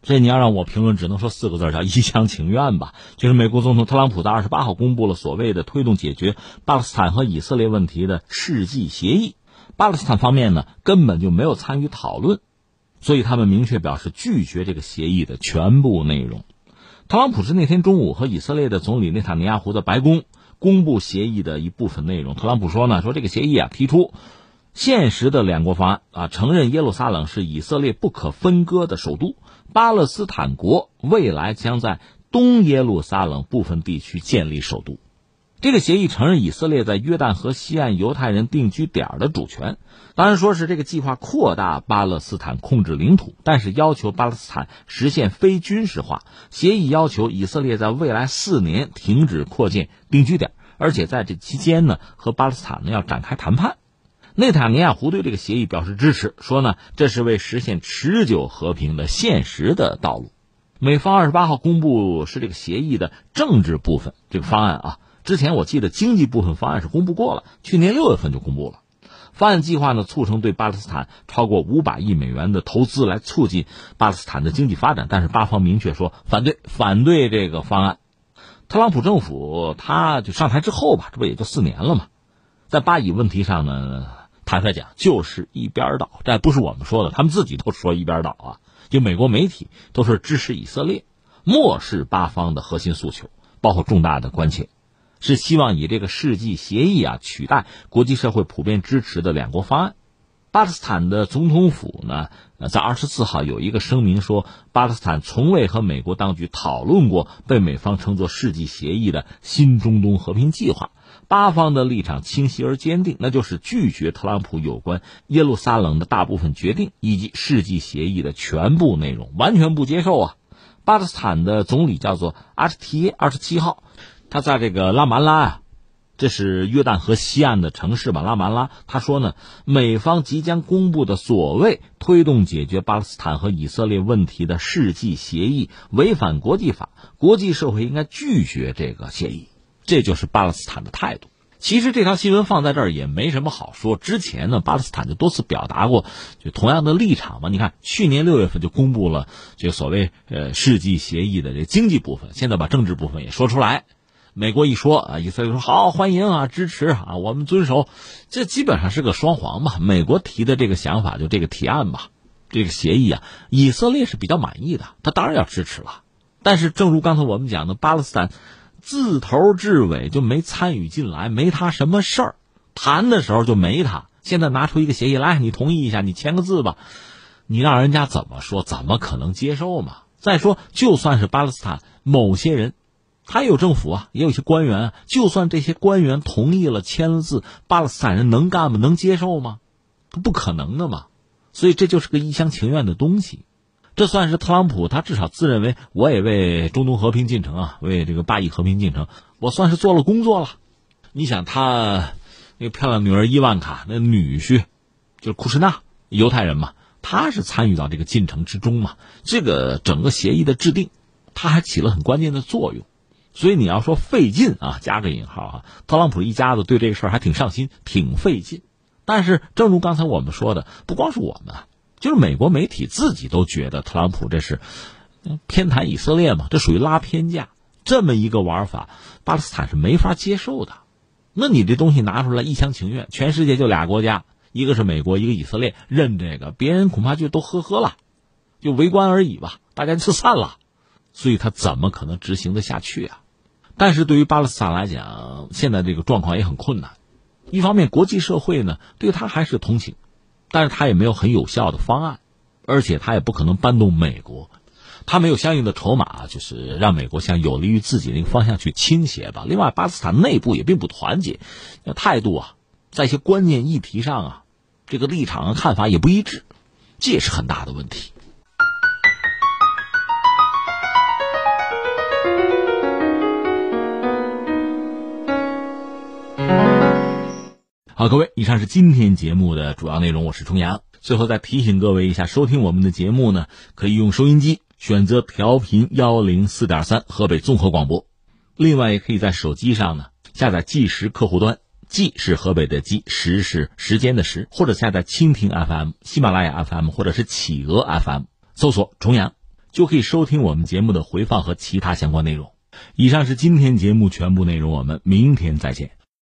Speaker 3: 这你要让我评论，只能说四个字，叫一厢情愿吧。就是美国总统特朗普在二十八号公布了所谓的推动解决巴勒斯坦和以色列问题的世纪协议，巴勒斯坦方面呢根本就没有参与讨论，所以他们明确表示拒绝这个协议的全部内容。特朗普是那天中午和以色列的总理内塔尼亚胡的白宫公布协议的一部分内容。特朗普说呢，说这个协议啊提出现实的两国方案啊，承认耶路撒冷是以色列不可分割的首都，巴勒斯坦国未来将在东耶路撒冷部分地区建立首都。这个协议承认以色列在约旦河西岸犹太人定居点的主权。当然，说是这个计划扩大巴勒斯坦控制领土，但是要求巴勒斯坦实现非军事化。协议要求以色列在未来四年停止扩建定居点，而且在这期间呢，和巴勒斯坦呢要展开谈判。内塔尼亚胡对这个协议表示支持，说呢这是为实现持久和平的现实的道路。美方二十八号公布是这个协议的政治部分这个方案啊，之前我记得经济部分方案是公布过了，去年六月份就公布了。方案计划呢，促成对巴勒斯坦超过五百亿美元的投资，来促进巴勒斯坦的经济发展。但是巴方明确说反对，反对这个方案。特朗普政府他就上台之后吧，这不也就四年了嘛，在巴以问题上呢，坦率讲就是一边倒，这不是我们说的，他们自己都说一边倒啊。就美国媒体都是支持以色列，漠视巴方的核心诉求，包括重大的关切，是希望以这个世纪协议啊取代国际社会普遍支持的两国方案。巴勒斯坦的总统府呢，在二十四号有一个声明说，巴勒斯坦从未和美国当局讨论过被美方称作世纪协议的新中东和平计划。巴方的立场清晰而坚定，那就是拒绝特朗普有关耶路撒冷的大部分决定以及世纪协议的全部内容，完全不接受啊！巴勒斯坦的总理叫做阿什提耶，二十七号，他在这个拉曼拉啊，这是约旦河西岸的城市吧？拉曼拉，他说呢，美方即将公布的所谓推动解决巴勒斯坦和以色列问题的世纪协议违反国际法，国际社会应该拒绝这个协议。这就是巴勒斯坦的态度。其实这条新闻放在这儿也没什么好说。之前呢，巴勒斯坦就多次表达过就同样的立场嘛。你看，去年六月份就公布了这个所谓呃世纪协议的这经济部分，现在把政治部分也说出来。美国一说啊，以色列说好欢迎啊，支持啊，我们遵守。这基本上是个双簧吧。美国提的这个想法就这个提案吧，这个协议啊，以色列是比较满意的，他当然要支持了。但是正如刚才我们讲的，巴勒斯坦。自头至尾就没参与进来，没他什么事儿。谈的时候就没他。现在拿出一个协议来，你同意一下，你签个字吧。你让人家怎么说？怎么可能接受嘛？再说，就算是巴勒斯坦某些人，他有政府啊，也有些官员。就算这些官员同意了、签了字，巴勒斯坦人能干吗？能接受吗？不可能的嘛。所以这就是个一厢情愿的东西。这算是特朗普，他至少自认为我也为中东和平进程啊，为这个巴以和平进程，我算是做了工作了。你想他那个漂亮女儿伊万卡，那女婿就是库什纳，犹太人嘛，他是参与到这个进程之中嘛。这个整个协议的制定，他还起了很关键的作用。所以你要说费劲啊，加个引号啊，特朗普一家子对这个事儿还挺上心，挺费劲。但是正如刚才我们说的，不光是我们。就是美国媒体自己都觉得特朗普这是偏袒以色列嘛，这属于拉偏架。这么一个玩法，巴勒斯坦是没法接受的。那你这东西拿出来一厢情愿，全世界就俩国家，一个是美国，一个以色列，认这个，别人恐怕就都呵呵了，就围观而已吧，大家就散了。所以他怎么可能执行得下去啊？但是对于巴勒斯坦来讲，现在这个状况也很困难。一方面，国际社会呢对他还是同情。但是他也没有很有效的方案，而且他也不可能搬动美国，他没有相应的筹码，就是让美国向有利于自己那个方向去倾斜吧。另外，巴勒斯坦内部也并不团结，态度啊，在一些关键议题上啊，这个立场和看法也不一致，这也是很大的问题。好，各位，以上是今天节目的主要内容。我是重阳。最后再提醒各位一下，收听我们的节目呢，可以用收音机选择调频幺零四点三河北综合广播。另外，也可以在手机上呢下载计时客户端，计是河北的计，时是时间的时，或者下载蜻蜓 FM、喜马拉雅 FM 或者是企鹅 FM，搜索重阳就可以收听我们节目的回放和其他相关内容。以上是今天节目全部内容，我们明天再见。